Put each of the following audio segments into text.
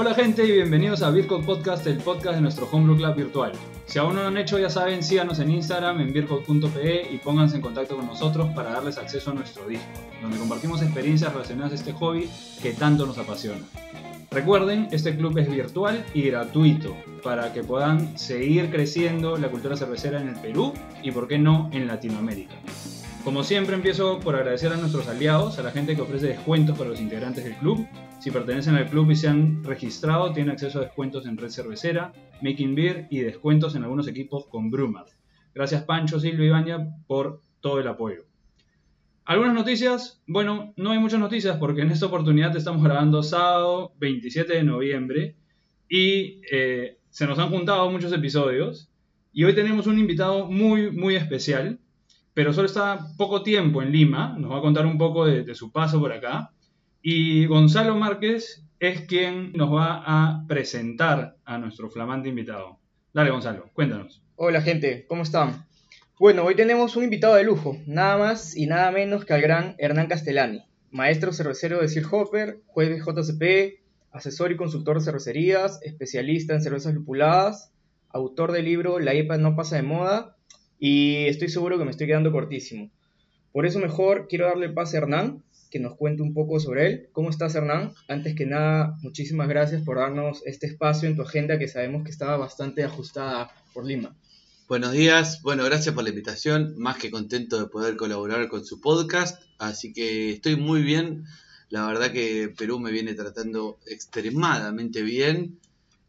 Hola gente y bienvenidos a Vircode Podcast, el podcast de nuestro Homebrew Club virtual. Si aún no lo han hecho, ya saben, síganos en Instagram en vircode.pe y pónganse en contacto con nosotros para darles acceso a nuestro Discord, donde compartimos experiencias relacionadas a este hobby que tanto nos apasiona. Recuerden, este club es virtual y gratuito para que puedan seguir creciendo la cultura cervecera en el Perú y, por qué no, en Latinoamérica. Como siempre empiezo por agradecer a nuestros aliados, a la gente que ofrece descuentos para los integrantes del club. Si pertenecen al club y se han registrado, tienen acceso a descuentos en Red Cervecera, Making Beer y descuentos en algunos equipos con Brumar. Gracias Pancho, Silvio y Baña por todo el apoyo. ¿Algunas noticias? Bueno, no hay muchas noticias porque en esta oportunidad estamos grabando sábado 27 de noviembre y eh, se nos han juntado muchos episodios y hoy tenemos un invitado muy, muy especial pero solo está poco tiempo en Lima, nos va a contar un poco de, su paso por acá. Y Gonzalo Márquez es quien nos va a presentar a nuestro flamante invitado. Dale, Gonzalo, cuéntanos. Hola, gente, ¿cómo están? Bueno, hoy tenemos un invitado de lujo, nada más y nada menos que al gran Hernán Castellani, maestro cervecero de Sir Hopper, juez de JCP, asesor y consultor de cervecerías, especialista en cervezas lupuladas, autor del libro La IPA no pasa de moda y estoy seguro que me estoy quedando cortísimo. Por eso mejor quiero darle el pase a Hernán, que nos cuente un poco sobre él. ¿Cómo estás Hernán? Antes que nada, muchísimas gracias por darnos este espacio en tu agenda que sabemos que estaba bastante ajustada por Lima. Buenos días, bueno, gracias por la invitación, más que contento de poder colaborar con su podcast, así que estoy muy bien, la verdad que Perú me viene tratando extremadamente bien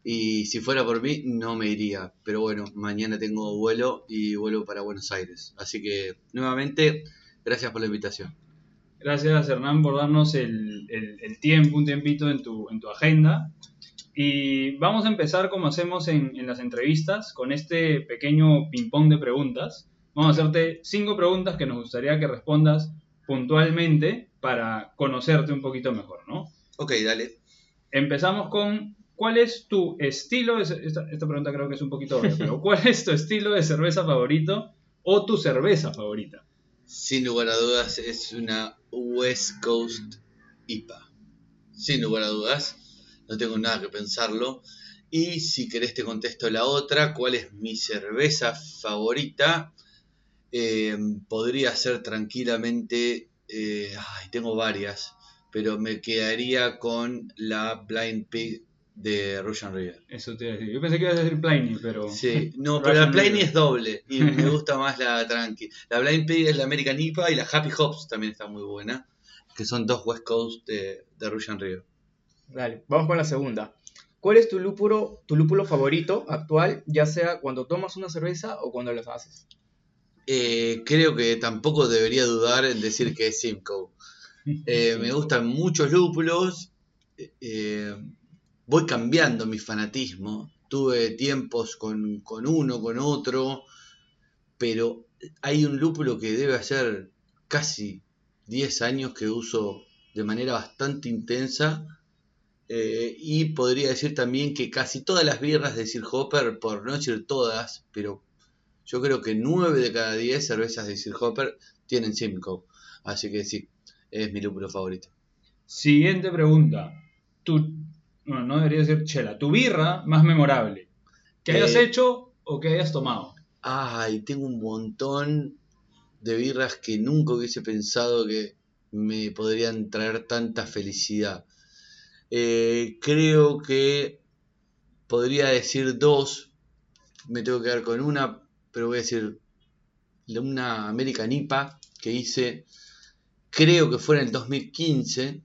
y si fuera por mí, no me iría. Pero bueno, mañana tengo vuelo y vuelo para Buenos Aires. Así que, nuevamente, gracias por la invitación. Gracias, Hernán, por darnos el, tiempo, un tiempito en tu, en tu agenda. Y vamos a empezar como hacemos en, en las entrevistas, con este pequeño ping-pong de preguntas. Vamos a hacerte cinco preguntas que nos gustaría que respondas puntualmente para conocerte un poquito mejor, ¿no? Ok, dale. Empezamos con ¿Cuál es tu estilo? De, esta, pregunta creo que es un poquito obvia, pero ¿cuál es tu estilo de cerveza favorito o tu cerveza favorita? Sin lugar a dudas es una West Coast IPA. Sin lugar a dudas, no tengo nada que pensarlo. Y si querés te contesto la otra, ¿cuál es mi cerveza favorita? Eh, podría ser tranquilamente, eh, ay, tengo varias, pero me quedaría con la Blind Pig de Russian River. Eso te iba a decir. Yo pensé que ibas a decir Pliny, pero. Sí, no, pero la Pliny es doble y me gusta más la Tranqui. La Blind Pig es la American IPA y la Happy Hops también está muy buena, que son dos West Coast de, de Russian River. Dale, vamos con la segunda. ¿Cuál es tu lúpulo, tu lúpulo favorito actual, ya sea cuando tomas una cerveza o cuando las haces? Eh, creo que tampoco debería dudar en decir que es Simcoe. Eh, me gustan muchos lúpulos. Eh, voy cambiando mi fanatismo. Tuve tiempos con, uno, con otro, pero hay un lúpulo que debe hacer casi 10 años que uso de manera bastante intensa. Eh, y podría decir también que casi todas las birras de Sir Hopper, por no decir todas, pero yo creo que 9 de cada 10 cervezas de Sir Hopper tienen Simcoe. Así que sí, es mi lúpulo favorito. Siguiente pregunta. ¿Tu no, no debería decir chela, tu birra más memorable, que hayas eh, hecho o que hayas tomado. Ay, tengo un montón de birras que nunca hubiese pensado que me podrían traer tanta felicidad. Eh, creo que podría decir dos, me tengo que quedar con una, pero voy a decir una American IPA que hice, creo que fue en el 2015,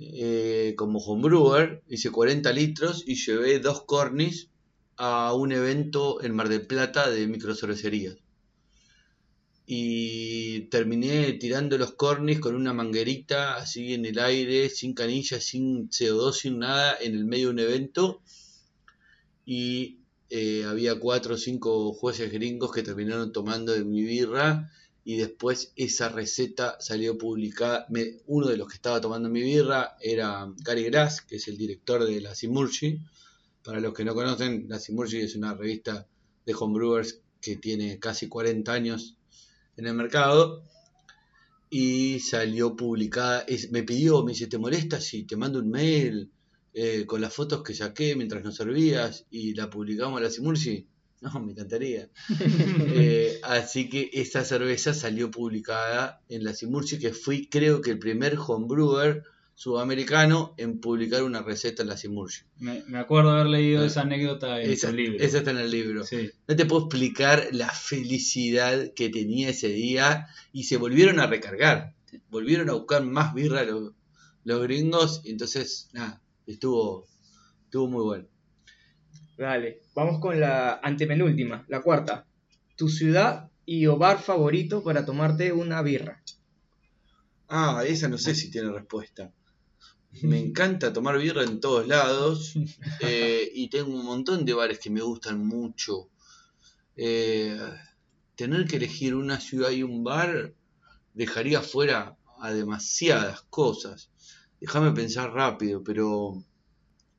eh, como homebrewer, hice 40 litros y llevé dos cornis a un evento en Mar del Plata de microcervecerías. Y terminé tirando los cornis con una manguerita así en el aire, sin canilla, sin CO2, sin nada, en el medio de un evento. Y eh, había cuatro o cinco jueces gringos que terminaron tomando de mi birra y después esa receta salió publicada. uno de los que estaba tomando mi birra era Gary Grass, que es el director de la Simurgi. Para los que no conocen, la Simurgi es una revista de homebrewers que tiene casi 40 años en el mercado y salió publicada. me pidió, me dice, ¿te molesta si te mando un mail eh, con las fotos que saqué mientras nos servías y la publicamos a la Simurgi? No, me encantaría. Eh, así que esta cerveza salió publicada en la Simurchi, que fui creo que el primer homebrewer sudamericano en publicar una receta en la Simurchi. Me, acuerdo haber leído esa anécdota en el libro. Esa está en el libro. No te puedo explicar la felicidad que tenía ese día y se volvieron a recargar. Volvieron a buscar más birra los, los gringos y entonces, nada, estuvo, estuvo muy bueno. Dale, vamos con la antepenúltima, la cuarta. Tu ciudad y o bar favorito para tomarte una birra. Ah, esa no sé si tiene respuesta. Me encanta tomar birra en todos lados eh, y tengo un montón de bares que me gustan mucho. Eh, tener que elegir una ciudad y un bar dejaría fuera a demasiadas cosas. Déjame pensar rápido, pero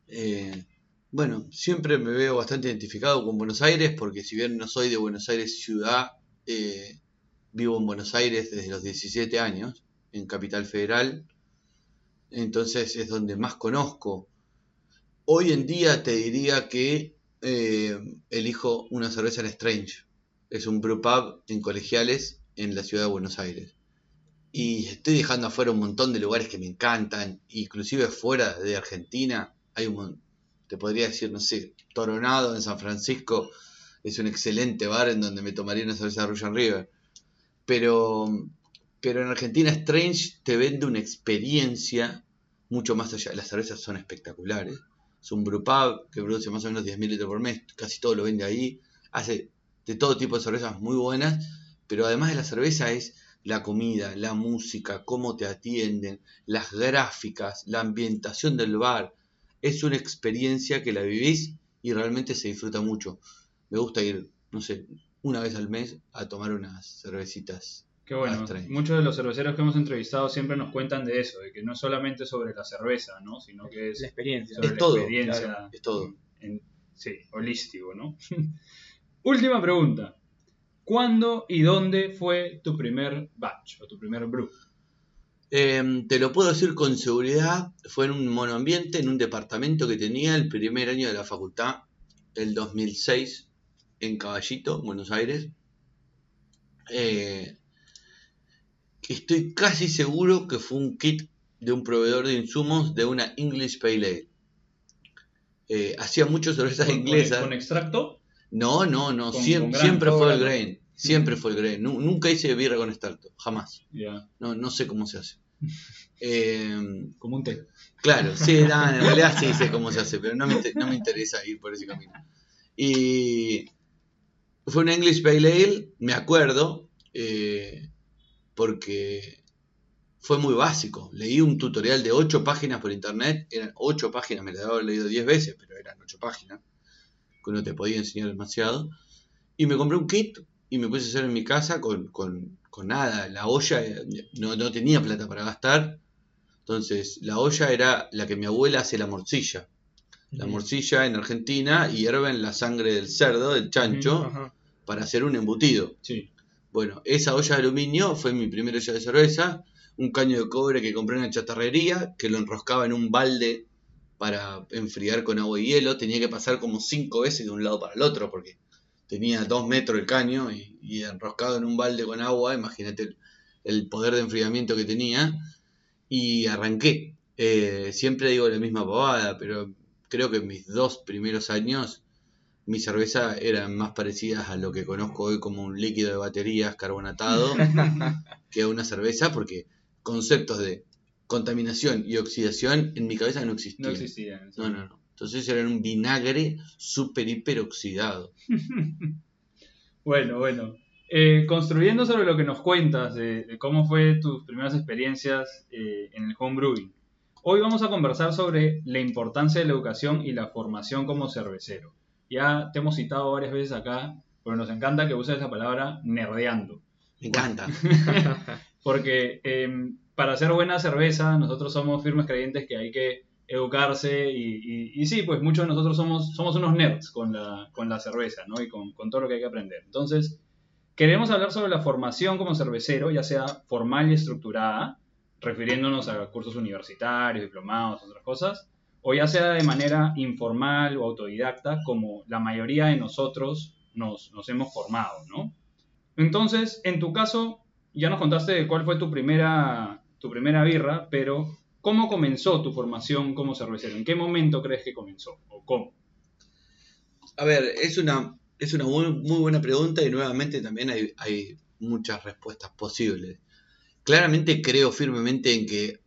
eh, bueno, siempre me veo bastante identificado con Buenos Aires porque si bien no soy de Buenos Aires ciudad, eh, vivo en Buenos Aires desde los 17 años, en Capital Federal, entonces es donde más conozco. Hoy en día te diría que eh, elijo una cerveza en Strange. Es un brewpub en colegiales en la ciudad de Buenos Aires. Y estoy dejando afuera un montón de lugares que me encantan, inclusive fuera de Argentina. Hay un montón te podría decir, no sé, Toronado en San Francisco es un excelente bar en donde me tomaría una cerveza de Russian River. Pero, pero en Argentina Strange te vende una experiencia mucho más allá. Las cervezas son espectaculares. Es un brewpub que produce más o menos 10.000 litros por mes, casi todo lo vende ahí. Hace de todo tipo de cervezas muy buenas, pero además de la cerveza es la comida, la música, cómo te atienden, las gráficas, la ambientación del bar, es una experiencia que la vivís y realmente se disfruta mucho. Me gusta ir, no sé, una vez al mes a tomar unas cervecitas. Qué bueno. Muchos de los cerveceros que hemos entrevistado siempre nos cuentan de eso, de que no solamente sobre la cerveza, ¿no? Sino que es la experiencia. Sobre es todo, experiencia es todo. sí, holístico, ¿no? Última pregunta. ¿Cuándo y dónde fue tu primer batch o tu primer brew? Em, te lo puedo decir con seguridad, fue en un monoambiente, en un departamento que tenía el primer año de la facultad, el 2006, en Caballito, Buenos Aires. Eh, estoy casi seguro que fue un kit de un proveedor de insumos de una English Pale Ale. Eh, hacía muchas cervezas inglesas. ¿Con extracto? No, no, no, siempre fue el grain. Siempre fue el Grey. Nunca hice birra con extracto, jamás. No, no sé cómo se hace. Eh, Como un té. Claro, sí, en realidad sí sé cómo se hace, pero no me, no me interesa ir por ese camino. Y fue un English Pale Ale, me acuerdo, eh, porque fue muy básico. Leí un tutorial de 8 páginas por internet, eran 8 páginas, me lo había leído 10 veces, pero eran 8 páginas, que uno te podía enseñar demasiado. Y me compré un kit y me puse a hacer en mi casa con, nada. La olla eh, no, no, tenía plata para gastar. Entonces, la olla era la que mi abuela hace la morcilla. La morcilla en Argentina hierven la sangre del cerdo, del chancho, para hacer un embutido. Sí. Bueno, esa olla de aluminio fue mi primera olla de cerveza. Un caño de cobre que compré en la chatarrería, que lo enroscaba en un balde para enfriar con agua y hielo. Tenía que pasar como cinco veces de un lado para el otro, porque tenía dos metros el caño y, enroscado en un balde con agua, imagínate el, poder de enfriamiento que tenía, y arranqué. Eh, siempre digo la misma pavada, pero creo que en mis dos primeros años mi cerveza eran más parecidas a lo que conozco hoy como un líquido de baterías carbonatado que a una cerveza, porque conceptos de contaminación y oxidación en mi cabeza no existían. No existían. No, no, no. Entonces eran un vinagre súper hiper oxidado. Bueno, bueno. Eh, construyendo sobre lo que nos cuentas de, de cómo fue tus primeras experiencias eh, en el homebrewing, hoy vamos a conversar sobre la importancia de la educación y la formación como cervecero. Ya te hemos citado varias veces acá, pero nos encanta que uses esa palabra nerdeando. Me encanta. Porque em, para hacer buena cerveza, nosotros somos firmes creyentes que hay que educarse y, sí, pues muchos de nosotros somos, somos unos nerds con la, con la cerveza, ¿no? Y con, con todo lo que hay que aprender. Entonces, queremos hablar sobre la formación como cervecero, ya sea formal y estructurada, refiriéndonos a cursos universitarios, diplomados, otras cosas, o ya sea de manera informal o autodidacta, como la mayoría de nosotros nos, nos hemos formado, ¿no? Entonces, en tu caso, ya nos contaste cuál fue tu primera, tu primera birra, pero ¿cómo comenzó tu formación como cervecero? ¿En qué momento crees que comenzó? ¿O cómo? A ver, es una, es una muy, buena pregunta y nuevamente también hay, hay muchas respuestas posibles. Claramente creo firmemente en que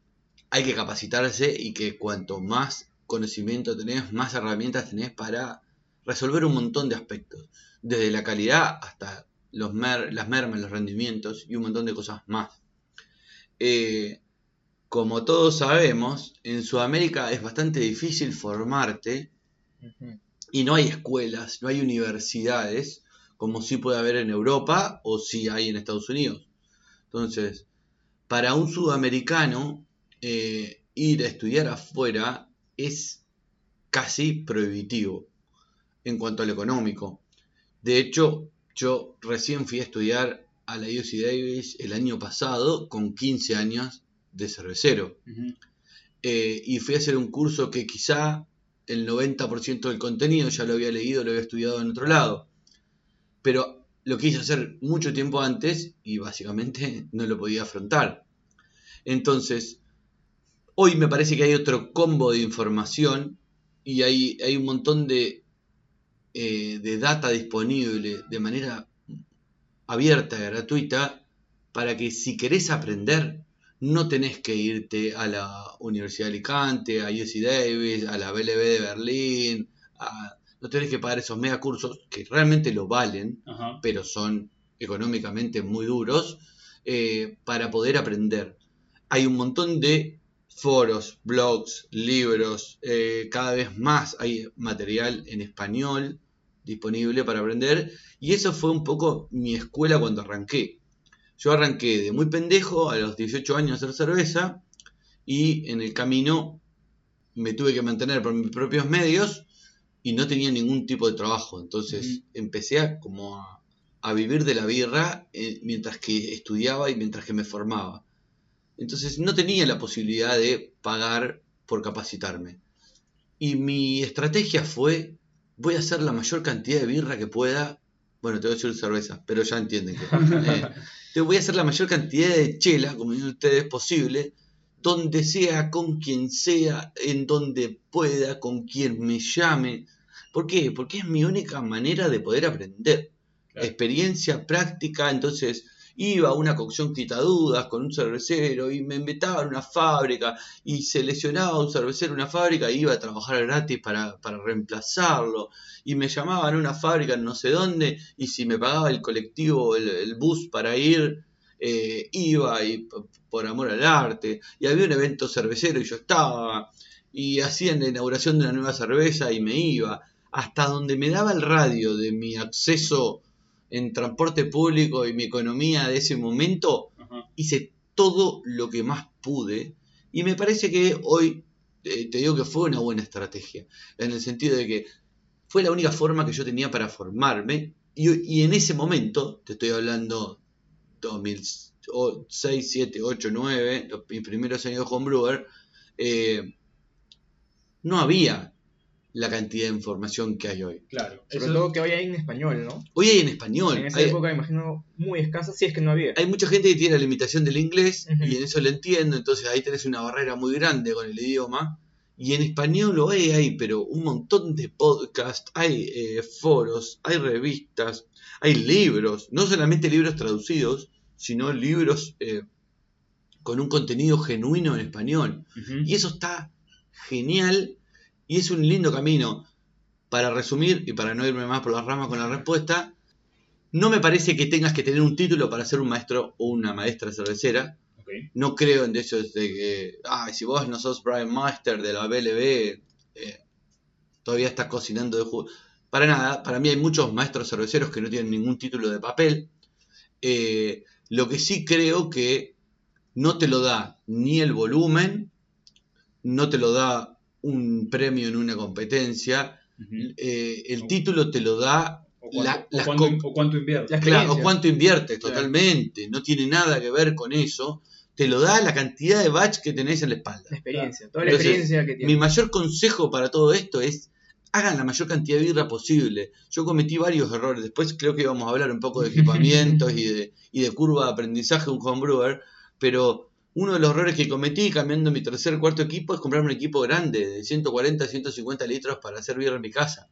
hay que capacitarse y que cuanto más conocimiento tenés, más herramientas tenés para resolver un montón de aspectos, desde la calidad hasta los mer- las mermas, los rendimientos y un montón de cosas más. Eh, como todos sabemos, en Sudamérica es bastante difícil formarte y no hay escuelas, no hay universidades, como sí puede haber en Europa o sí hay en Estados Unidos. Entonces, para un sudamericano, eh, ir a estudiar afuera es casi prohibitivo en cuanto a lo económico. De hecho, yo recién fui a estudiar a la UC Davis el año pasado con 15 años de cervecero. Eh, y fui a hacer un curso que quizá el 90% del contenido ya lo había leído, lo había estudiado en otro lado. Pero lo quise hacer mucho tiempo antes y básicamente no lo podía afrontar. Entonces, hoy me parece que hay otro combo de información y hay, hay un montón de, eh, de data disponible de manera abierta, gratuita, para que si querés aprender, no tenés que irte a la Universidad de Alicante, a UC Davis, a la BLB de Berlín, a- no tenés que pagar esos mega cursos que realmente lo valen, Ajá. pero son económicamente muy duros, eh, para poder aprender. Hay un montón de foros, blogs, libros, eh, cada vez más hay material en español disponible para aprender y eso fue un poco mi escuela cuando arranqué. Yo arranqué de muy pendejo a los 18 años a hacer cerveza y en el camino me tuve que mantener por mis propios medios y no tenía ningún tipo de trabajo. Entonces empecé a, como a, a vivir de la birra eh, mientras que estudiaba y mientras que me formaba. Entonces no tenía la posibilidad de pagar por capacitarme. Y mi estrategia fue, voy a hacer la mayor cantidad de birra que pueda. Bueno, te voy a decir cerveza, pero ya entienden que... eh, te voy a hacer la mayor cantidad de chela, como dicen ustedes, posible, donde sea, con quien sea, en donde pueda, con quien me llame. ¿Por qué? Porque es mi única manera de poder aprender. Claro. Experiencia práctica, entonces iba a una cocción quitadudas con un cervecero y me invitaba a una fábrica y seleccionaba a un cervecero una fábrica e iba a trabajar gratis para, para reemplazarlo. Y me llamaban a una fábrica en no sé dónde y si me pagaba el colectivo, el, bus para ir, eh, iba y por amor al arte. Y había un evento cervecero y yo estaba. Y hacían la inauguración de una nueva cerveza y me iba. Hasta donde me daba el radio de mi acceso en transporte público y mi economía de ese momento, Ajá. hice todo lo que más pude y me parece que hoy eh, te digo que fue una buena estrategia, en el sentido de que fue la única forma que yo tenía para formarme y, y en ese momento, te estoy hablando 2006, 7, 8, 9, los, mis primeros años de homebrewer, eh, no había la cantidad de información que hay hoy. Claro. Sobre Eso- todo que hoy hay en español, ¿no? Hoy hay en español. En esa hay- época, imagino, muy escasa, si es que no había. hay mucha gente que tiene la limitación del inglés y en eso lo entiendo, entonces ahí tenés una barrera muy grande con el idioma. Y en español lo hay, hay, pero un montón de podcasts, hay eh, foros, hay revistas, hay libros, no solamente libros traducidos, sino libros eh, con un contenido genuino en español. Y eso está genial y es un lindo camino. Para resumir y para no irme más por las ramas con la respuesta, no me parece que tengas que tener un título para ser un maestro o una maestra cervecera. No creo en eso de que, ah, si vos no sos Brian Master de la BLB, eh, todavía estás cocinando de jugo. Para nada, para mí hay muchos maestros cerveceros que no tienen ningún título de papel. Eh, lo que sí creo que no te lo da ni el volumen, no te lo da un premio en una competencia. Eh, el título te lo da O cuánto, la- o las cuánto- o cuánto inviertes. La Claro, o cuánto inviertes Claro. totalmente, no tiene nada que ver con eso, te lo da la cantidad de batch que tenés en la espalda. La experiencia, toda la Entonces, experiencia que Mi tiene. mayor consejo para todo esto es hagan la mayor cantidad de birra posible. Yo cometí varios errores, después creo que íbamos a hablar un poco de equipamientos y de, y de curva de aprendizaje de un homebrewer, pero uno de los errores que cometí cambiando mi tercer cuarto equipo es comprar un equipo grande de 140 150 litros para hacer birra en mi casa.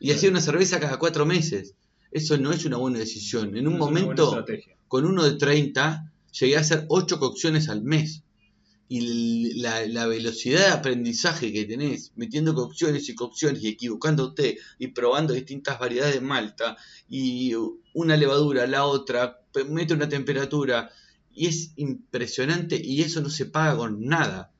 Y Claro. hacía una cerveza cada cuatro meses. Eso no es una buena decisión. En un momento, con uno de 30, llegué a hacer 8 cocciones al mes. Y la, la velocidad de aprendizaje que tenés, metiendo cocciones y cocciones y equivocándote y probando distintas variedades de malta y una levadura, la otra, mete una temperatura y es impresionante y eso no se paga con nada.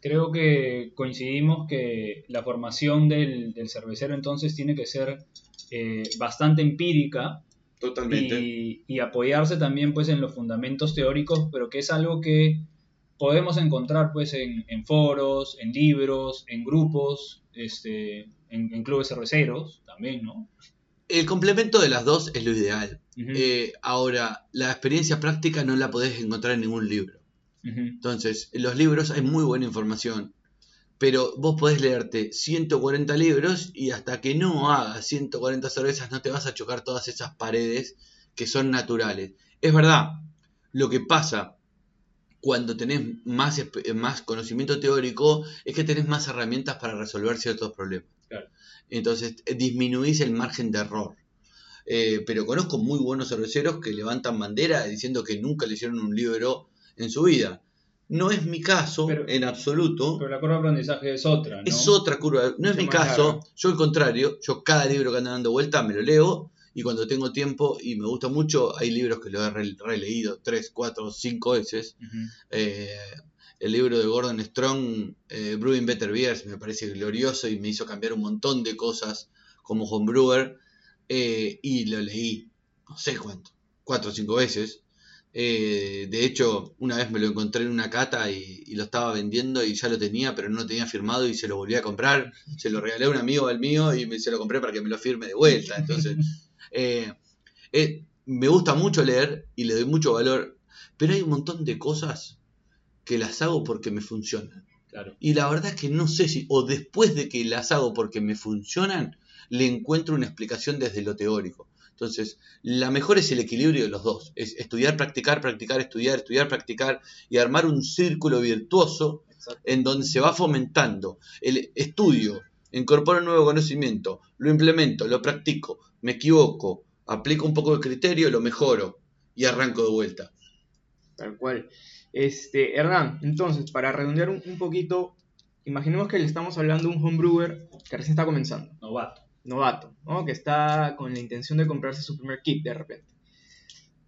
Creo que coincidimos que la formación del, del cervecero entonces tiene que ser eh, bastante empírica y, y apoyarse también pues en los fundamentos teóricos, pero que es algo que podemos encontrar pues en, en foros, en libros, en grupos, este, en, en clubes cerveceros también, ¿no? El complemento de las dos es lo ideal. Eh, ahora, la experiencia práctica no la podés encontrar en ningún libro. Entonces, en los libros hay muy buena información, pero vos podés leerte 140 libros y hasta que no hagas 140 cervezas no te vas a chocar todas esas paredes que son naturales. Es verdad, lo que pasa cuando tenés más, más conocimiento teórico es que tenés más herramientas para resolver ciertos problemas. Claro. Entonces, disminuís el margen de error. Eh, pero conozco muy buenos cerveceros que levantan bandera diciendo que nunca le hicieron un libro en su vida. No es mi caso Pero- en absoluto. Pero la curva de aprendizaje es otra, ¿no? Es otra curva. No es mi caso. larga. Yo al contrario, yo cada libro que anda dando vuelta me lo leo y cuando tengo tiempo y me gusta mucho, hay libros que lo he re- releído tres, cuatro, cinco veces. Eh, el libro de Gordon Strong, eh, Brewing Better Beers, me parece glorioso y me hizo cambiar un montón de cosas como homebrewer. Eh, y lo leí, no sé cuánto, cuatro o cinco veces. Eh, de hecho, una vez me lo encontré en una cata y, y lo estaba vendiendo y ya lo tenía, pero no lo tenía firmado y se lo volví a comprar. Se lo regalé a un amigo al mío y me, se lo compré para que me lo firme de vuelta. Entonces, eh, eh, me gusta mucho leer y le doy mucho valor, pero hay un montón de cosas que las hago porque me funcionan. Claro. Y la verdad es que no sé si, o después de que las hago porque me funcionan, le encuentro una explicación desde lo teórico. Entonces, la mejor es el equilibrio de los dos. Es estudiar, practicar, practicar, estudiar, estudiar, practicar y armar un círculo virtuoso Exacto. en donde se va fomentando el estudio, incorporo un nuevo conocimiento, lo implemento, lo practico, me equivoco, aplico un poco de criterio, lo mejoro y arranco de vuelta. Tal cual. Este, Hernán, entonces, para redondear un, un poquito, imaginemos que le estamos hablando a un homebrewer que recién está comenzando, Novato. Novato, ¿no? que está con la intención de comprarse su primer kit de repente.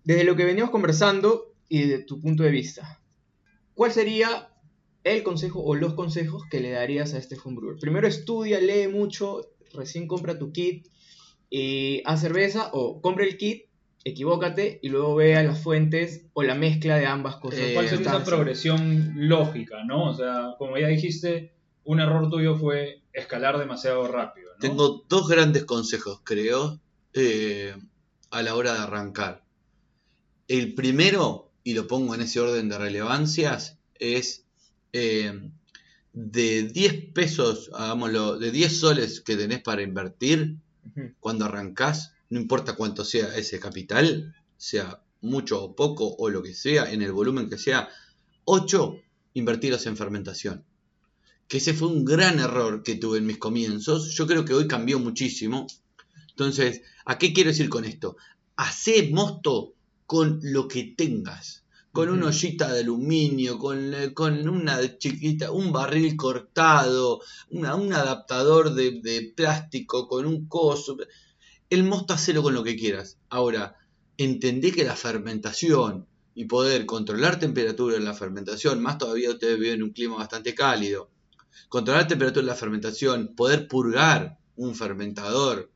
Desde lo que venimos conversando y de tu punto de vista, ¿cuál sería el consejo o los consejos que le darías a este homebrewer? Primero estudia, lee mucho, recién compra tu kit y haz cerveza o compra el kit, equivócate y luego vea las fuentes o la mezcla de ambas cosas. Eh, ¿Cuál sería esa progresión lógica, no? O sea, como ya dijiste, un error tuyo fue escalar demasiado rápido, ¿no? Tengo dos grandes consejos, creo, eh, a la hora de arrancar. El primero, y lo pongo en ese orden de relevancias, es eh, de 10 pesos, hagámoslo, de 10 soles que tenés para invertir, cuando arrancás, no importa cuánto sea ese capital, sea mucho o poco o lo que sea, en el volumen que sea, 8, invertirlos en fermentación. Que ese fue un gran error que tuve en mis comienzos. Yo creo que hoy cambió muchísimo. Entonces, ¿a qué quiero decir con esto? Hacé mosto con lo que tengas. con una ollita de aluminio, con, eh, con una chiquita, un barril cortado, una- un adaptador de, de plástico, con un coso. El mosto hacelo con lo que quieras. Ahora, entendé que la fermentación y poder controlar temperatura en la fermentación, más todavía ustedes viven en un clima bastante cálido, controlar temperatura en la fermentación, poder purgar un fermentador,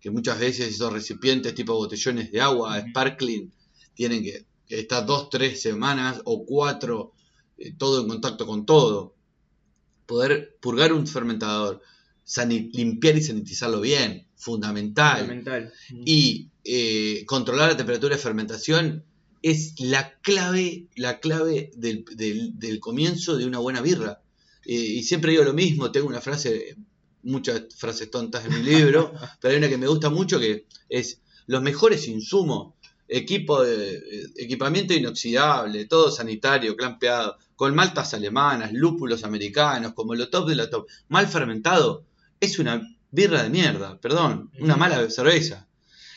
que muchas veces esos recipientes tipo botellones de agua, sparkling, tienen que, estar dos, tres semanas o cuatro, eh, todo en contacto con todo. Poder purgar un fermentador, limpiar y sanitizarlo bien, fundamental. Fundamental. Y eh, controlar la temperatura de fermentación es la clave, la clave del, del- del comienzo de una buena birra. Y siempre digo lo mismo, tengo una frase, muchas frases tontas en mi libro, pero hay una que me gusta mucho que es los mejores insumos, equipo de, eh, equipamiento inoxidable, todo sanitario, clampeado, con maltas alemanas, lúpulos americanos, como lo top de la top, mal fermentado, es una birra de mierda, perdón, una mala cerveza.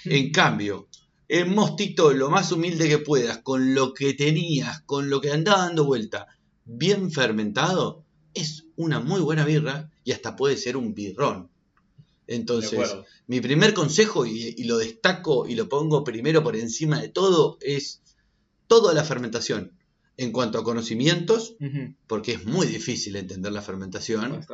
En cambio, el mostito lo más humilde que puedas, con lo que tenías, con lo que andaba dando vuelta, bien fermentado, es una muy buena birra y hasta puede ser un birrón. Entonces, mi primer consejo, y, y lo destaco y lo pongo primero por encima de todo, es toda la fermentación. En cuanto a conocimientos, porque es muy difícil entender la fermentación,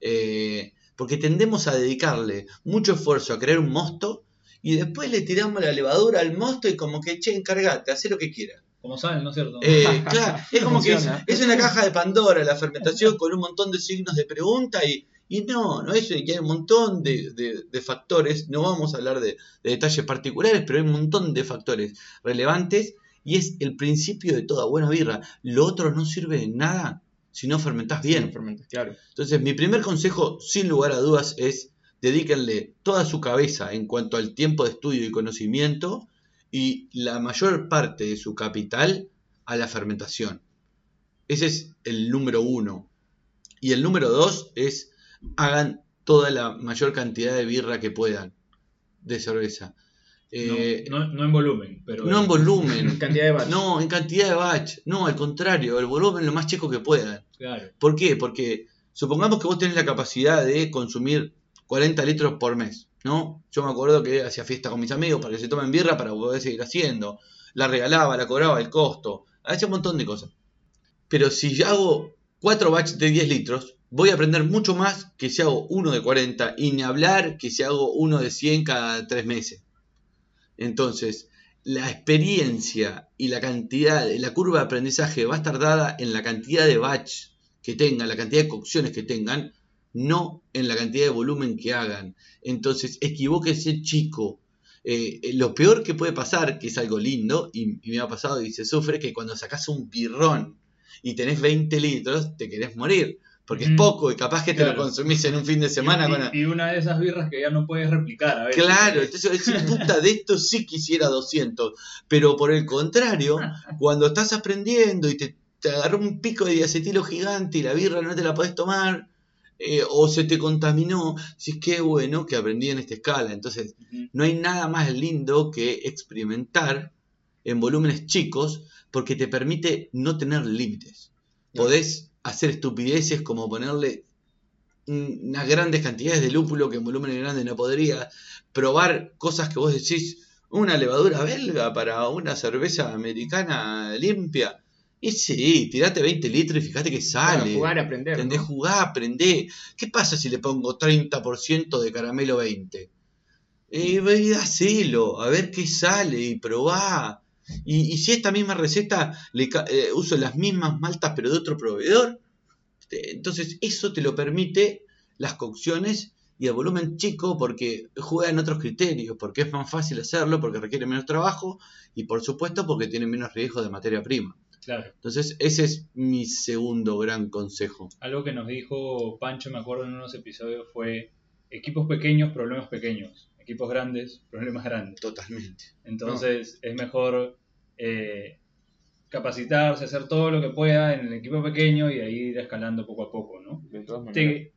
eh, porque tendemos a dedicarle mucho esfuerzo a crear un mosto y después le tiramos la levadura al mosto y como que, che, encargate, haz lo que quieras. Como saben, ¿no es cierto? Eh, claro, es como que es, una caja de Pandora la fermentación con un montón de signos de pregunta y, y no, no es que hay un montón de, de- de factores, no vamos a hablar de, de detalles particulares, pero hay un montón de factores relevantes y es el principio de toda buena birra. Lo otro no sirve de nada si no fermentás bien. Sí, fermentas, claro. Entonces, mi primer consejo, sin lugar a dudas, es dedíquenle toda su cabeza en cuanto al tiempo de estudio y conocimiento y la mayor parte de su capital a la fermentación. Ese es el número uno. Y el número dos es hagan toda la mayor cantidad de birra que puedan de cerveza. Eh, no, no- no en volumen, pero. no en volumen, En cantidad de batch. no en cantidad de batch, no, al contrario, el volumen lo más chico que puedan. Claro. ¿Por qué? Porque supongamos que vos tenés la capacidad de consumir 40 litros por mes, ¿no? Yo me acuerdo que hacía fiesta con mis amigos para que se tomen birra para poder seguir haciendo. La regalaba, la cobraba el costo, hacía un montón de cosas. Pero si hago 4 batches de 10 litros, voy a aprender mucho más que si hago uno de 40 y ni hablar que si hago uno de 100 cada 3 meses. Entonces, la experiencia y la cantidad, la curva de aprendizaje va a estar dada en la cantidad de batch que tengan, la cantidad de cocciones que tengan, no en la cantidad de volumen que hagan. Entonces, equivóquese chico. Eh, eh, lo peor que puede pasar, que es algo lindo, y, y me ha pasado y se sufre, que cuando sacas un birrón y tenés 20 litros, te querés morir. Porque es Mm. poco y capaz que te lo consumís en un fin de semana y, con... y- y una de esas birras que ya no puedes replicar a veces. Claro, entonces decís, puta, de esto sí quisiera 200. Pero por el contrario, cuando estás aprendiendo y te, te agarró un pico de diacetilo gigante y la birra no te la podés tomar, eh, o se te contaminó, si es que bueno que aprendí en esta escala. Entonces, no hay nada más lindo que experimentar en volúmenes chicos porque te permite no tener límites. Podés hacer estupideces como ponerle unas grandes cantidades de lúpulo que en volúmenes grandes no podría, probar cosas que vos decís, una levadura belga para una cerveza americana limpia. Y sí, tirate 20 litros y fíjate que sale. jugar, aprender. ¿Entendés? ¿no? Jugar, aprender. ¿Qué pasa si le pongo 30% de caramelo 20? Y ve, hacelo, a ver qué sale y probá. Y, y si esta misma receta le eh, uso las mismas maltas pero de otro proveedor, te- entonces eso te lo permite las cocciones y el volumen chico porque juega en otros criterios, porque es más fácil hacerlo, porque requiere menos trabajo y por supuesto porque tiene menos riesgo de materia prima. Claro. Entonces ese es mi segundo gran consejo. Algo que nos dijo Pancho, me acuerdo en unos episodios, fue equipos pequeños, problemas pequeños. Equipos grandes, problemas grandes. Totalmente. Entonces es mejor eh, capacitarse, hacer todo lo que pueda en el equipo pequeño y ahí ir escalando poco a poco, ¿no? De todas maneras. Te-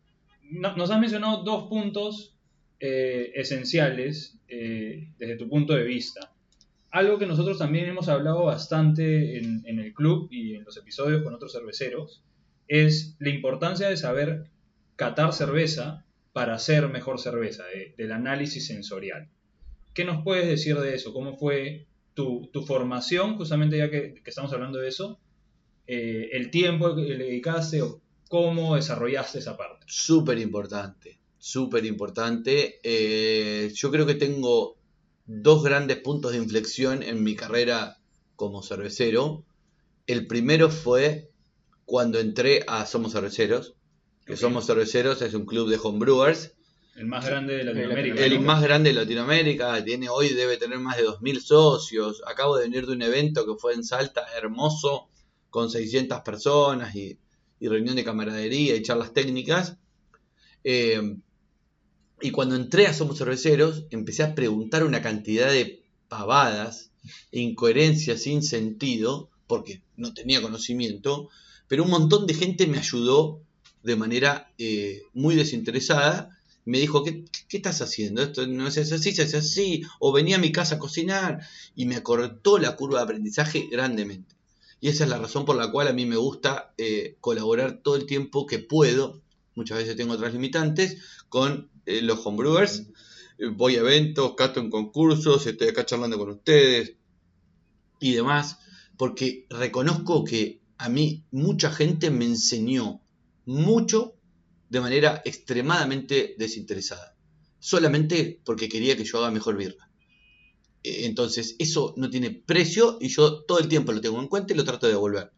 no- nos has mencionado dos puntos eh, esenciales eh, desde tu punto de vista. Algo que nosotros también hemos hablado bastante en, el club y en los episodios con otros cerveceros es la importancia de saber catar cerveza para hacer mejor cerveza, de- del análisis sensorial. ¿Qué nos puedes decir de eso? ¿Cómo fue tu, formación, justamente ya que, que estamos hablando de eso? Eh, el tiempo que le dedicaste o cómo desarrollaste esa parte. Súper importante, súper importante. Eh, yo creo que tengo dos grandes puntos de inflexión en mi carrera como cervecero. El primero fue cuando entré a Somos Cerveceros, que. Somos Cerveceros es un club de homebrewers, El más grande de Latinoamérica. el ¿no? más grande de Latinoamérica, tiene hoy debe tener más de 2.000 socios. Acabo de venir de un evento que fue en Salta, hermoso, con 600 personas y, y reunión de camaradería y charlas técnicas. Eh, y cuando entré a Somos Cerveceros, empecé a preguntar una cantidad de pavadas, incoherencias sin sentido, porque no tenía conocimiento, pero un montón de gente me ayudó de manera eh, muy desinteresada. Me dijo, ¿qué, qué estás haciendo? Esto no hace así, se hace así. O venía a mi casa a cocinar y me acortó la curva de aprendizaje grandemente. Y esa es la razón por la cual a mí me gusta eh, colaborar todo el tiempo que puedo. Muchas veces tengo otras limitantes con eh, los homebrewers. Eh, voy a eventos, cato en concursos, estoy acá charlando con ustedes y demás. Porque reconozco que a mí mucha gente me enseñó mucho de manera extremadamente desinteresada. Solamente porque quería que yo haga mejor birra. Eh, Entonces, eso no tiene precio y yo todo el tiempo lo tengo en cuenta y lo trato de devolver.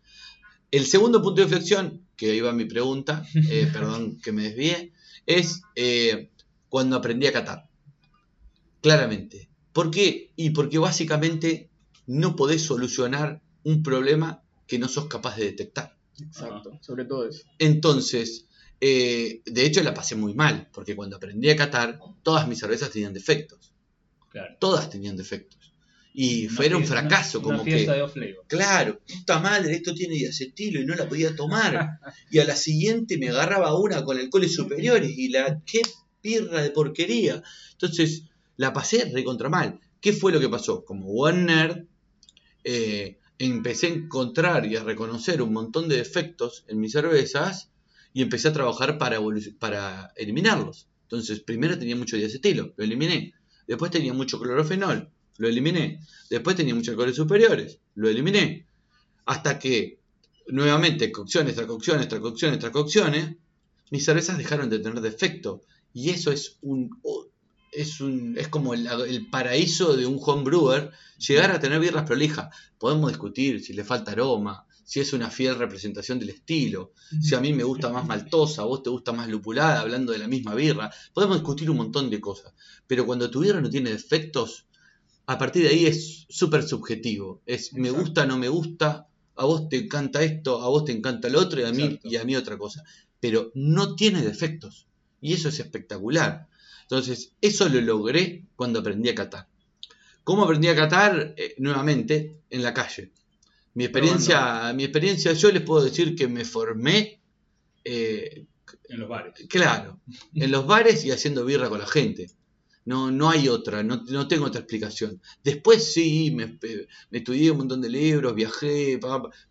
El segundo punto de inflexión, que iba mi pregunta, eh, perdón que me desvíe, es eh, cuando aprendí a catar. Claramente. ¿Por qué? Y porque básicamente no podés solucionar un problema que no sos capaz de detectar. Exacto, sobre todo eso. Entonces, eh, de hecho la pasé muy mal, porque cuando aprendí a catar, todas mis cervezas tenían defectos. Claro. Todas tenían defectos. Y Una fue un fracaso, una- como una fiesta que, de claro, puta madre, esto tiene diacetilo y no la podía tomar. Y a la siguiente me agarraba una con alcoholes superiores y la, qué pirra de porquería. Entonces, la pasé recontra mal. ¿Qué fue lo que pasó? Como nerd, eh, empecé a encontrar y a reconocer un montón de defectos en mis cervezas y empecé a trabajar para, para eliminarlos. Entonces, primero tenía mucho diacetilo, lo eliminé. Después tenía mucho clorofenol, lo eliminé. Después tenía muchos alcoholes superiores, lo eliminé. Hasta que, nuevamente, cocciones tras cocciones, tras cocciones, tras cocciones, mis cervezas dejaron de tener defecto. Y eso es un... Es, un, es como el, el paraíso de un homebrewer, llegar a tener birras prolijas. Podemos discutir si le falta aroma, si es una fiel representación del estilo, si a mí me gusta más maltosa, a vos te gusta más lupulada, hablando de la misma birra. Podemos discutir un montón de cosas. Pero cuando tu birra no tiene defectos, a partir de ahí es súper subjetivo. Es me gusta, no me gusta, a vos te encanta esto, a vos te encanta lo otro y a mí, Exacto. y a mí otra cosa. Pero no tiene defectos. Y eso es espectacular. Entonces, eso lo logré cuando aprendí a catar. ¿Cómo aprendí a catar? Eh, nuevamente, en la calle. Mi experiencia, mi experiencia, yo les puedo decir que me formé, eh, En los bares. claro, en los bares y haciendo birra con la gente. No, no hay otra, no, no tengo otra explicación. Después sí, me, me estudié un montón de libros, viajé,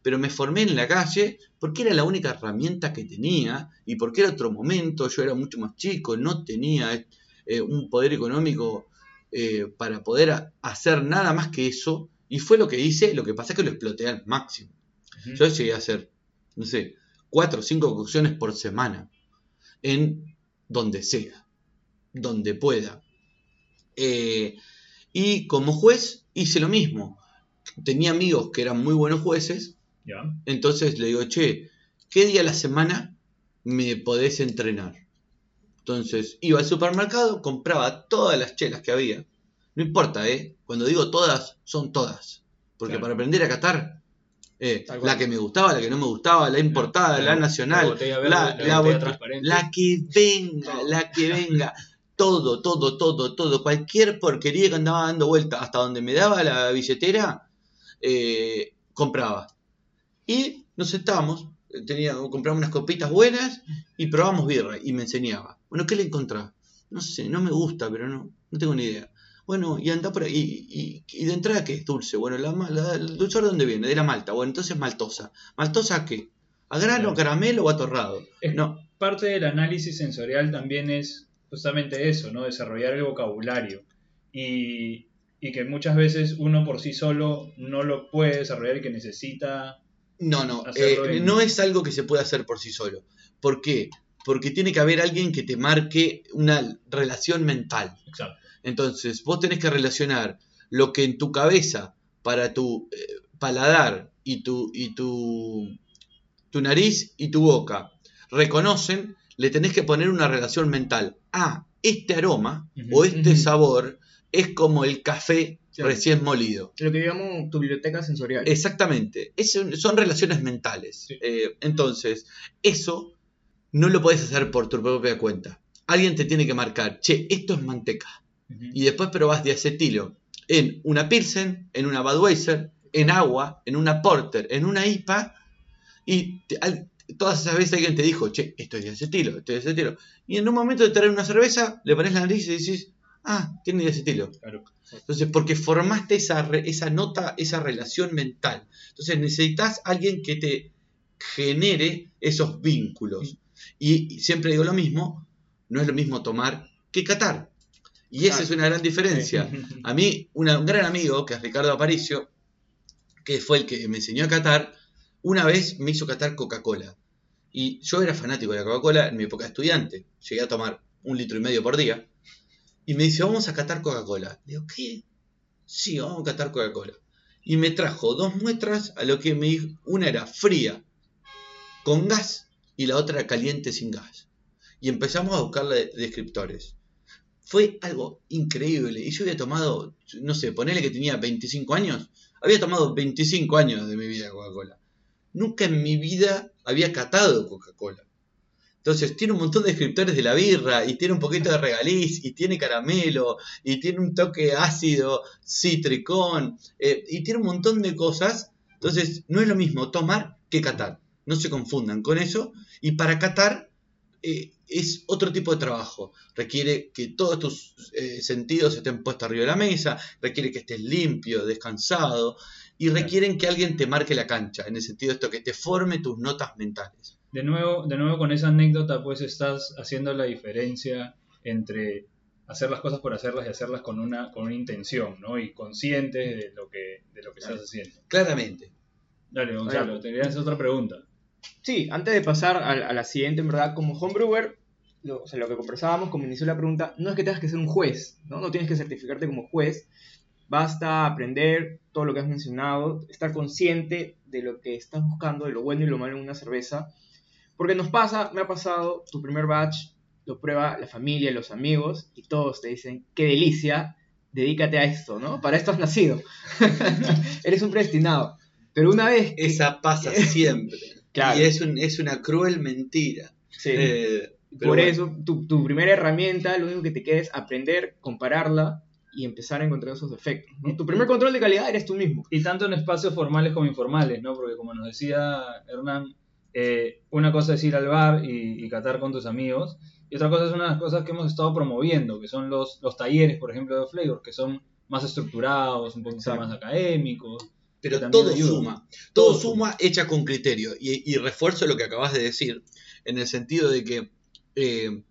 pero me formé en la calle porque era la única herramienta que tenía y porque era otro momento, yo era mucho más chico, no tenía eh, un poder económico eh, para poder hacer nada más que eso. Y fue lo que hice, lo que pasa es que lo exploté al máximo. Yo llegué a hacer, no sé, cuatro o cinco cocciones por semana. En donde sea. Donde pueda. Eh, y como juez hice lo mismo. Tenía amigos que eran muy buenos jueces. Entonces le digo, che, ¿qué día a la semana me podés entrenar? Entonces iba al supermercado, compraba todas las chelas que había. No importa, ¿eh? Cuando digo todas, son todas. Porque Claro. para aprender a catar, eh, la que me gustaba, la que no me gustaba, la importada, la, La- nacional, la la, la que venga, la que venga. Todo, todo, todo, todo. Cualquier porquería que andaba dando vuelta hasta donde me daba la billetera, eh, compraba. Y nos sentábamos, eh, tenía, compramos unas copitas buenas y probamos birra y me enseñaba. Bueno, ¿qué le encontraba? No sé, no me gusta, pero no, no tengo ni idea. Bueno, y anda por ahí. Y, y de entrada, ¿qué es dulce? Bueno, la, la- ¿el dulzor de dónde viene? De la malta. Bueno, entonces maltosa. ¿Maltosa qué? ¿A grano, caramelo o atorrado? Es- No, Parte del análisis sensorial también es justamente eso, ¿no? Desarrollar el vocabulario. Y, y que muchas veces uno por sí solo no lo puede desarrollar y que necesita... no, no. Eh, en- No es algo que se puede hacer por sí solo. ¿Por qué? Porque tiene que haber alguien que te marque una relación mental. Exacto. Entonces, vos tenés que relacionar lo que en tu cabeza, para tu eh, paladar y tu, y tu, tu nariz y tu boca reconocen, le tenés que poner una relación mental. Ah, este aroma o este sabor es como el café Sí. recién molido. Lo que digamos tu biblioteca sensorial. Exactamente. Es son relaciones mentales. Sí. Eh, entonces, eso no lo puedes hacer por tu propia cuenta. Alguien te tiene que marcar, che, esto es manteca. Y después probás de acetilo en una Pilsen, en una Budweiser, en agua, en una Porter, en una IPA. Y te- al- todas esas veces alguien te dijo, che, esto es de acetilo, esto es de acetilo. Y en un momento de traer una cerveza, le pones la nariz y decís, ah, tiene de acetilo. Claro. Entonces, porque formaste esa, re- esa nota, esa relación mental. Entonces, necesitas alguien que te genere esos vínculos. Y, y siempre digo lo mismo, no es lo mismo tomar que catar. Y esa es una gran diferencia. A mí, una- un gran amigo, que es Ricardo Aparicio, que fue el que me enseñó a catar, una vez me hizo catar Coca-Cola. Y yo era fanático de la Coca-Cola en mi época estudiante. Llegué a tomar un litro y medio por día. Y me dice, vamos a catar Coca-Cola. Digo, ¿qué? Sí, vamos a catar Coca-Cola. Y me trajo dos muestras a lo que me dijo, una era fría, con gas, y la otra caliente sin gas. Y empezamos a buscarle descriptores. Fue algo increíble. Y yo había tomado, no sé, ponele que tenía 25 años. Había tomado 25 años de mi vida Coca-Cola. Nunca en mi vida había catado Coca-Cola. Entonces tiene un montón de descriptores de la birra y tiene un poquito de regaliz y tiene caramelo y tiene un toque ácido, citricón eh, y tiene un montón de cosas. Entonces no es lo mismo tomar que catar. No se confundan con eso. Y para catar eh, es otro tipo de trabajo. Requiere que todos tus eh, sentidos estén puestos arriba de la mesa, requiere que estés limpio, descansado y requieren que alguien te marque la cancha, en el sentido de esto, que te forme tus notas mentales. De nuevo, de nuevo con esa anécdota, pues estás haciendo la diferencia entre hacer las cosas por hacerlas y hacerlas con una, con una intención, ¿no? Y consciente de lo que, de lo que estás haciendo. Claramente. Dale, Gonzalo, Ahora- te quería hacer otra pregunta. Sí, antes de pasar a, a la siguiente, en verdad, como homebrewer, lo, o sea, lo que conversábamos, como inició la pregunta, no es que tengas que ser un juez, ¿no? No tienes que certificarte como juez, basta aprender todo lo que has mencionado, estar consciente de lo que estás buscando, de lo bueno y lo malo en una cerveza, porque nos pasa, me ha pasado, tu primer batch lo prueba la familia, los amigos, y todos te dicen, qué delicia, dedícate a esto, ¿no? Para esto has nacido, eres un predestinado. Pero una vez... que- Esa pasa siempre. Claro. Y es, un- es una cruel mentira. Sí. Eh, pero Por bueno, eso, tu, tu primera herramienta, lo único que te queda es aprender, compararla y empezar a encontrar esos defectos. ¿no? Tu primer control de calidad eres tú mismo. Y tanto en espacios formales como informales, ¿no? Porque como nos decía Hernán, eh, una cosa es ir al bar y, y catar con tus amigos, y otra cosa es una de las cosas que hemos estado promoviendo, que son los, los talleres, por ejemplo, de Flavor, que son más estructurados, un poquito Exacto. más académicos. pero todo ayuda. suma. Todo Todo suma hecha con criterio. Y, y refuerzo lo que acabas de decir, en el sentido de que eh,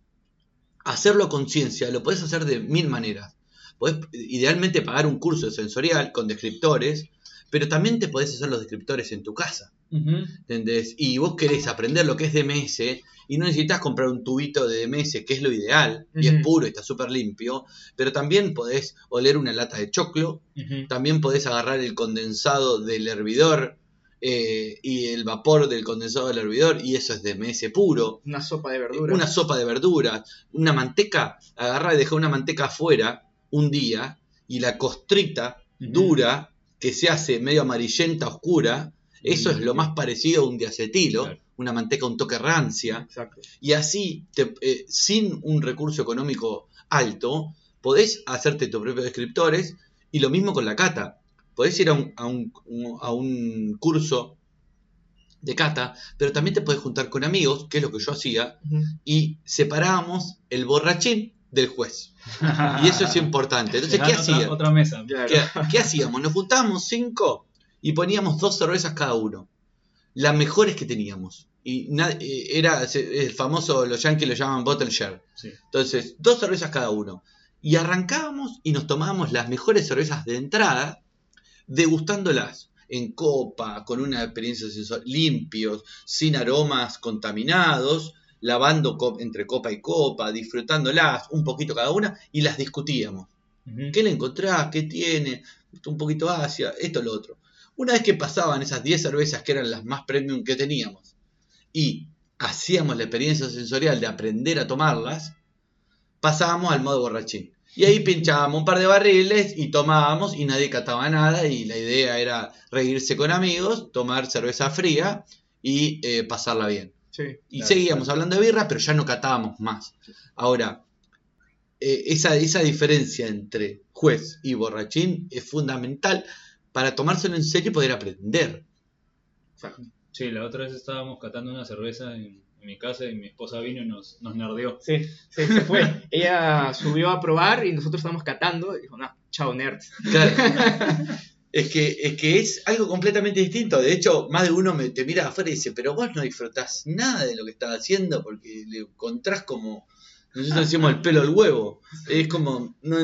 hacerlo a conciencia lo puedes hacer de mil maneras. Podés idealmente pagar un curso sensorial con descriptores, pero también te podés hacer los descriptores en tu casa. ¿Entendés? Y vos querés aprender lo que es DMS y no necesitas comprar un tubito de DMS, que es lo ideal, y es puro y está súper limpio, pero también podés oler una lata de choclo, también podés agarrar el condensado del hervidor eh, y el vapor del condensado del hervidor, y eso es DMS puro. Una sopa de verduras. Una sopa de verduras, una manteca, agarrar y dejar una manteca afuera un día y la costrita dura que se hace medio amarillenta, oscura, eso es lo más parecido a un diacetilo, Claro. una manteca un toque rancia, Exacto. y así, te- eh, sin un recurso económico alto, podés hacerte tus propios descriptores, y lo mismo con la cata. Podés ir a un, a un- a un curso de cata, pero también te podés juntar con amigos, que es lo que yo hacía, y separábamos el borrachín del juez. Y eso es importante. Entonces, ¿qué Otra- hacía? Otra mesa. ¿Qué, qué hacíamos? Nos juntábamos cinco y poníamos dos cervezas cada uno. Las mejores que teníamos. Y eh, era el famoso, los yankees lo llaman bottle share. Sí. Entonces, dos cervezas cada uno. Y arrancábamos y nos tomábamos las mejores cervezas de entrada, degustándolas en copa, con una experiencia sensorial, limpios, sin aromas contaminados, lavando entre copa y copa, disfrutándolas un poquito cada una y las discutíamos. ¿Qué le encontrás? ¿Qué tiene? Esto un poquito Asia, esto lo otro. Una vez que pasaban esas 10 cervezas que eran las más premium que teníamos y hacíamos la experiencia sensorial de aprender a tomarlas, pasábamos al modo borrachín. Y ahí pinchábamos un par de barriles y tomábamos y nadie cataba nada y la idea era reírse con amigos, tomar cerveza fría y eh, pasarla bien. Sí. Y Claro, seguíamos hablando de birra, pero ya no catábamos más. Ahora, eh, esa, esa diferencia entre juez y borrachín es fundamental para tomárselo en serio y poder aprender. Sí, la otra vez estábamos catando una cerveza en, en mi casa y mi esposa vino y nos, nos nerdeó. Sí, sí, se fue. Ella subió a probar y nosotros estábamos catando y dijo, no, chao nerds. Claro. es, que, es que es algo completamente distinto. De hecho, más de uno me, te mira afuera y dice, pero vos no disfrutás nada de lo que estás haciendo porque le encontrás como, nosotros decimos el pelo al huevo. Es como, no,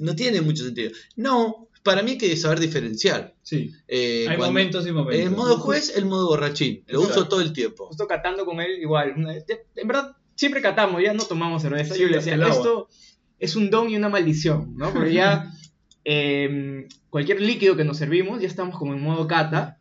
no tiene mucho sentido. No, para mí hay que saber diferenciar. Sí, Eh, hay cuando- momentos y momentos. El modo juez, el modo borrachín. Lo Exacto. uso todo el tiempo. Justo catando con él igual. En verdad, siempre catamos, ya no tomamos cerveza. Sí, Yo le decía, esto es un don y una maldición, ¿no? Porque ya eh, cualquier líquido que nos servimos, ya estamos como en modo cata.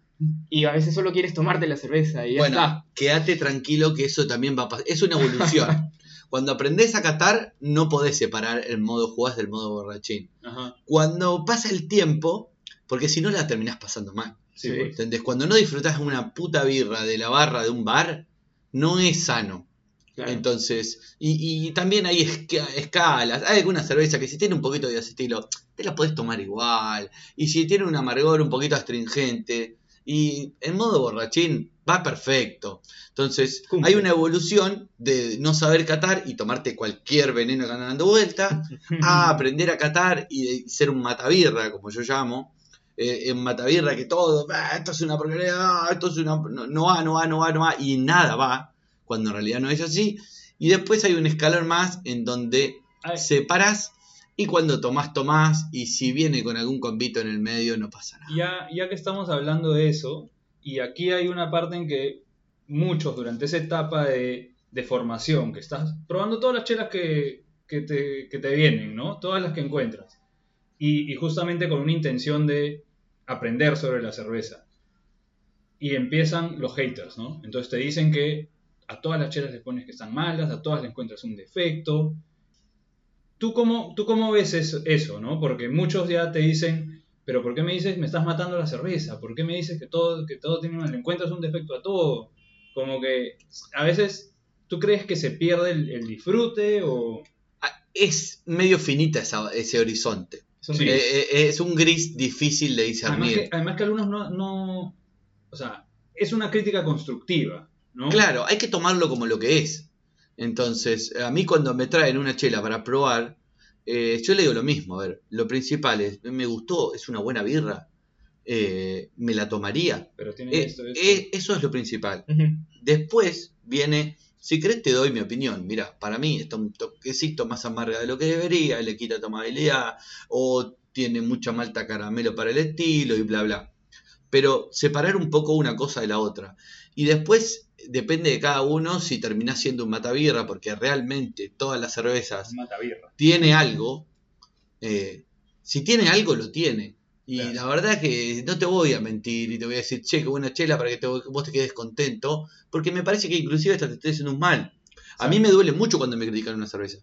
Y a veces solo quieres tomarte la cerveza y ya Bueno, está. quédate tranquilo que eso también va a pasar. Es una evolución. Cuando aprendés a catar, no podés separar el modo juez del modo borrachín. Ajá. Cuando pasa el tiempo, porque si no la terminás pasando mal. Sí, Sí. pues. ¿Entendés? Cuando no disfrutás una puta birra de la barra de un bar, no es sano. Claro. Entonces, y, y también hay esca- escalas. Hay alguna cerveza que si tiene un poquito de acetilo, te la podés tomar igual. Y si tiene un amargor un poquito astringente, y en modo borrachín, va perfecto. Entonces, Cumple. hay una evolución de no saber catar y tomarte cualquier veneno que anda dando vuelta, a aprender a catar y ser un matabirra, como yo llamo. Eh, en matabirra que todo, "Ah, esto es una porquería, ah, esto es una. No, no va, no va, no va, no va, y nada va, cuando en realidad no es así. Y después hay un escalón más en donde Ay, separás y cuando tomás, tomás, y si viene con algún convito en el medio, no pasa nada. ya, ya que estamos hablando de eso, y aquí hay una parte en que muchos durante esa etapa de, de formación, que estás probando todas las chelas que, que te, que te vienen, ¿no? Todas las que encuentras. Y, justamente con una intención de aprender sobre la cerveza. Y empiezan los haters, ¿no? Entonces te dicen que a todas las chelas les pones que están malas, a todas le encuentras un defecto. ¿Tú cómo, tú cómo ves eso, eso, no? Porque muchos ya te dicen, pero ¿por qué me dices me estás matando la cerveza? ¿Por qué me dices que todo, que todo tiene un, le encuentras un defecto a todo? Como que a veces tú crees que se pierde el, el disfrute o... Ah, Es medio finita esa- ese horizonte. Es un Sí. Eh, gris. eh, es un gris difícil de Además discernir. que, además que algunos no, no... O sea, es una crítica constructiva, ¿no? Claro, hay que tomarlo como lo que es. Entonces, a mí cuando me traen una chela para probar, eh, yo le digo lo mismo. A ver, lo principal es, me gustó, es una buena birra, eh, me la tomaría. Pero tiene Eh, esto, esto. eso es lo principal. Después viene, si querés te doy mi opinión. Mira, para mí está un toquecito más amarga de lo que debería, le quita tomabilidad, o tiene mucha malta caramelo para el estilo y bla bla. Pero separar un poco una cosa de la otra. Y después depende de cada uno si termina siendo un matavierra, porque realmente todas las cervezas tiene algo. eh, si tiene algo, lo tiene. Y Claro. la verdad es que no te voy a mentir y te voy a decir, che, qué buena chela para que te- vos te quedes contento, porque me parece que inclusive hasta te estoy haciendo un mal. A Sí. mí me duele mucho cuando me critican una cerveza,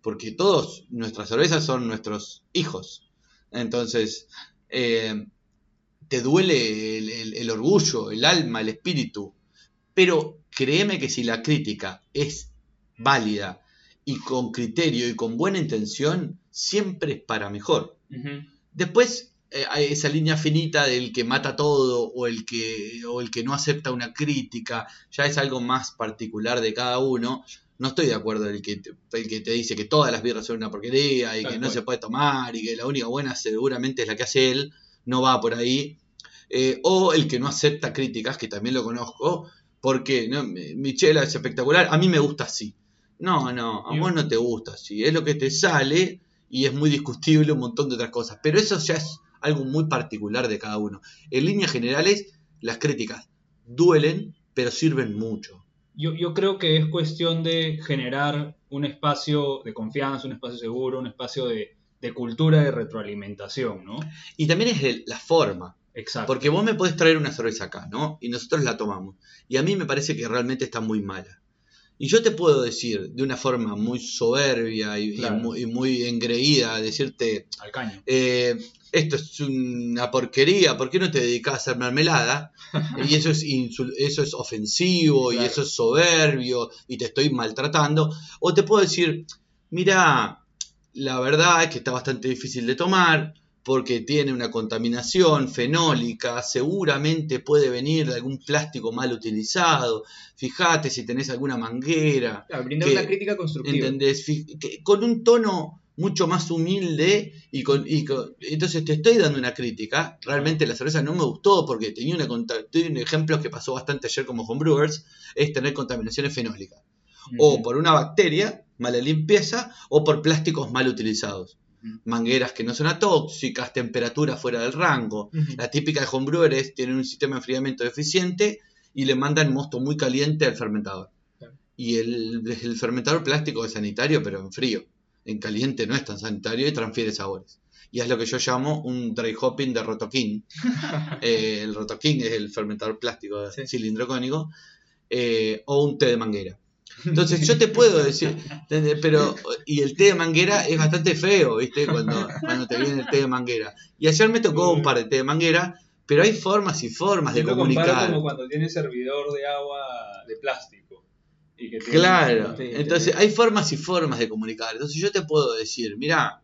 porque todos nuestras cervezas son nuestros hijos. Entonces, eh, te duele el, el- el orgullo, el alma, el espíritu. Pero créeme que si la crítica es válida y con criterio y con buena intención, siempre es para mejor. Ujú. Después eh, hay esa línea finita del que mata todo o el que, o el que no acepta una crítica, ya es algo más particular de cada uno, No estoy de acuerdo el que, te, el que te dice que todas las birras son una porquería y Tal que no cual. se puede tomar y que la única buena seguramente es la que hace él, no va por ahí. Eh, o el que no acepta críticas, que también lo conozco, porque ¿no? mi mi chela es espectacular, a mí me gusta así. No, no, a vos no te gusta así, es lo que te sale y es muy discutible un montón de otras cosas, pero eso ya es algo muy particular de cada uno. En líneas generales, las críticas duelen, pero sirven mucho. Yo, yo creo que es cuestión de generar un espacio de confianza, un espacio seguro, un espacio de, de cultura de retroalimentación, ¿no? Y también es el- la forma, Exacto. porque vos me podés traer una cerveza acá, ¿no? Y nosotros la tomamos. Y a mí me parece que realmente está muy mala. Y yo te puedo decir de una forma muy soberbia y, muy, y muy engreída, decirte, Al caño. eh, esto es una porquería, ¿por qué no te dedicas a hacer mermelada? Y eso es, eso es ofensivo y eso es soberbio y te estoy maltratando. O te puedo decir, mira, la verdad es que está bastante difícil de tomar porque tiene una contaminación fenólica, seguramente puede venir de algún plástico mal utilizado, fíjate si tenés alguna manguera, Claro, brindar una crítica constructiva. ¿Entendés? Que- con un tono mucho más humilde y con, y con- entonces te estoy dando una crítica. Realmente la cerveza no me gustó porque tenía una conta- tiene ejemplos que pasó bastante ayer como homebrewers, es tener contaminaciones fenólicas. O por una bacteria, mala limpieza, o por plásticos mal utilizados. Mangueras que no son atóxicas, temperatura fuera del rango. La típica de homebrewer es tienen un sistema de enfriamiento deficiente y le mandan mosto muy caliente al fermentador. Y el, el fermentador plástico es sanitario, pero en frío. En caliente no es tan sanitario y transfiere sabores. Y es lo que yo llamo un dry hopping de rotoquín. Eh, el rotoquín es el fermentador plástico Sí. cilindro cónico. eh, o un té de manguera. Entonces yo te puedo decir, pero y el té de manguera es bastante feo, ¿viste? Cuando, cuando te viene el té de manguera. Y ayer me tocó un par de té de manguera, pero hay formas y formas de lo comunicar. como cuando tienes servidor de agua de plástico. Y que tiene- Claro, entonces hay formas y formas de comunicar. Entonces yo te puedo decir, mira,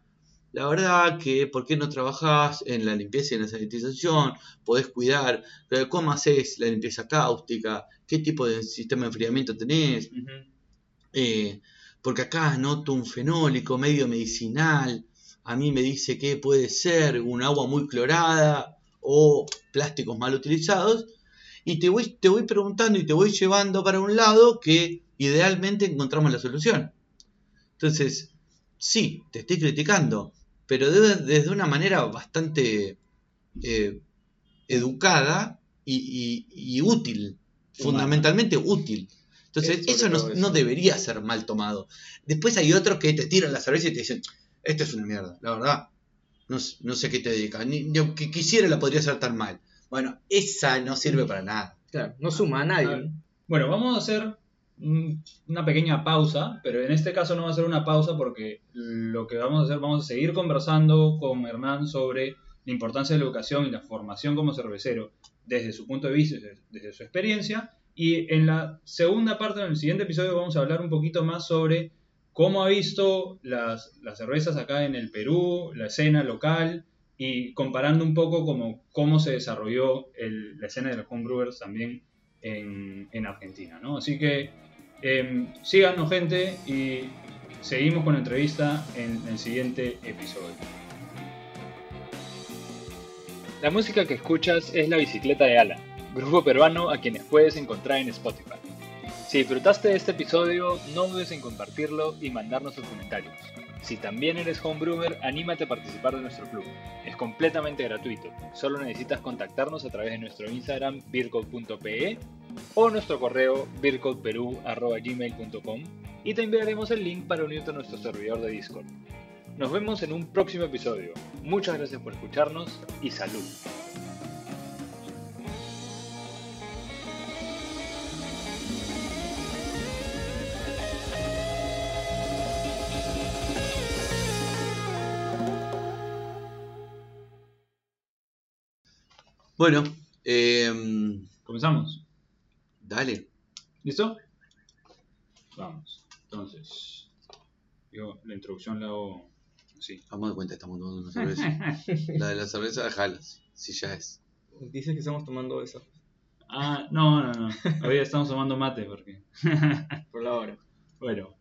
la verdad que ¿por qué no trabajás en la limpieza y en la sanitización? Podés cuidar, ¿cómo haces la limpieza cáustica? ¿Qué tipo de sistema de enfriamiento tenés? Eh, porque acá noto un fenólico medio medicinal. A mí me dice que puede ser un agua muy clorada o plásticos mal utilizados. Y te voy, te voy preguntando y te voy llevando para un lado que idealmente encontramos la solución. Entonces, sí, te estoy criticando, pero de- desde una manera bastante eh, educada y, y- y útil, fundamentalmente útil. Entonces, eso no, todo eso. no debería ser mal tomado. Después hay otros que te tiran la cerveza y te dicen, esto es una mierda, la verdad. No, no sé qué te dedican, ni, ni aunque quisiera la podría hacer tan mal. Bueno, esa no sirve para nada. Claro, no suma a nadie. Bueno, vamos a hacer mm, una pequeña pausa, pero en este caso no va a ser una pausa porque lo que vamos a hacer, vamos a seguir conversando con Hernán sobre la importancia de la educación y la formación como cervecero desde su punto de vista, desde, desde su experiencia. Y en la segunda parte, en el siguiente episodio, vamos a hablar un poquito más sobre cómo ha visto las, las cervezas acá en el Perú, la escena local y comparando un poco como cómo se desarrolló la escena de los homebrewers también en, en Argentina, ¿no? Así que em, síganos gente y seguimos con la entrevista en el siguiente episodio. La música que escuchas es La Bicicleta de Alan, grupo peruano a quienes puedes encontrar en Spotify. Si disfrutaste de este episodio, no dudes en compartirlo y mandarnos tus comentarios. Si también eres homebrewer, anímate a participar de nuestro club. Es completamente gratuito. Solo necesitas contactarnos a través de nuestro Instagram beercode.pe o nuestro correo beercodeperú.gmail.com y te enviaremos el link para unirte a nuestro servidor de Discord. Nos vemos en un próximo episodio. Muchas gracias por escucharnos y salud. Bueno, em, Comenzamos. dale. ¿Listo? Vamos. Entonces, yo la introducción la hago así. Vamos de cuenta, estamos tomando una cerveza. La de la cerveza de Jalas, si ya es. Dices que estamos tomando eso Ah, no, no, no. Hoy estamos tomando mate porque. por la hora. Bueno,